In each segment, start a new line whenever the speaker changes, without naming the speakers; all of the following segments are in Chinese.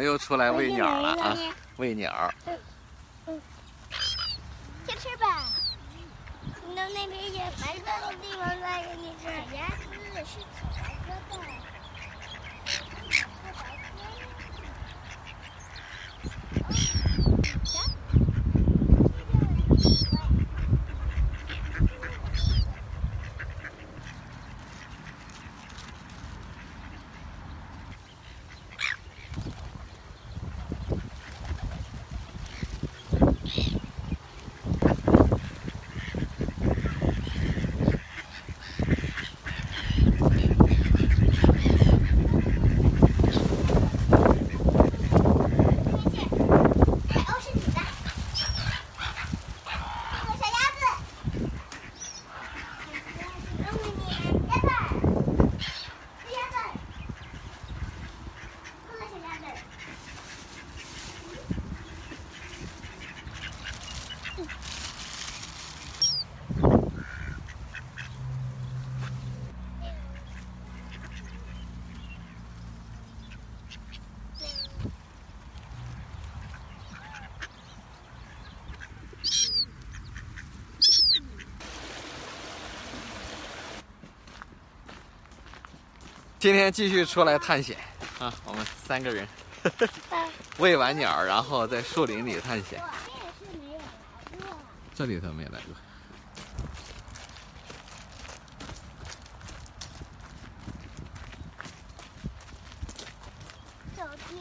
们又出来喂鸟了啊！喂鸟。
先吃吧。你到那边有白色的地方再给你吃。鸭子是小白鸽的。
今天继续出来探险啊！我们三个人 喂完鸟，然后在树林里探险。这里头没来过。
手机，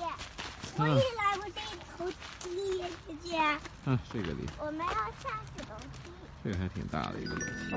我也来过这头梯，姐姐。
嗯，这个里。
我们要下去楼梯。
这个还挺大的一个楼梯。